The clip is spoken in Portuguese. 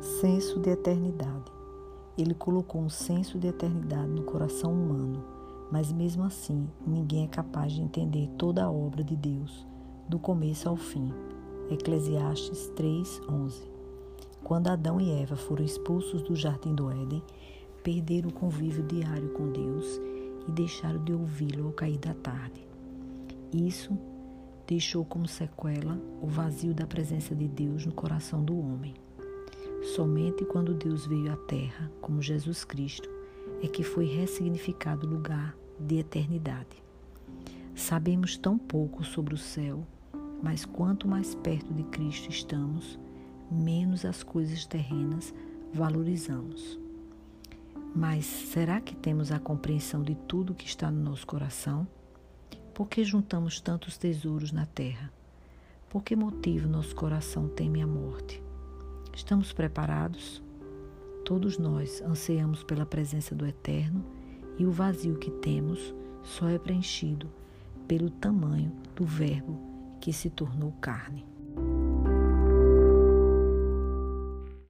Senso de eternidade. Ele colocou um senso de eternidade no coração humano, mas mesmo assim ninguém é capaz de entender toda a obra de Deus, do começo ao fim. Eclesiastes 3:11. Quando Adão e Eva foram expulsos do jardim do Éden, perderam o convívio diário com Deus e deixaram de ouvi-lo ao cair da tarde. Isso deixou como sequela o vazio da presença de Deus no coração do homem. Somente quando Deus veio à Terra, como Jesus Cristo, é que foi ressignificado o lugar de eternidade. Sabemos tão pouco sobre o céu, mas quanto mais perto de Cristo estamos, menos as coisas terrenas valorizamos. Mas será que temos a compreensão de tudo que está no nosso coração? Por que juntamos tantos tesouros na terra? Por que motivo nosso coração teme a morte? Estamos preparados? Todos nós ansiamos pela presença do Eterno e o vazio que temos só é preenchido pelo tamanho do Verbo que se tornou carne.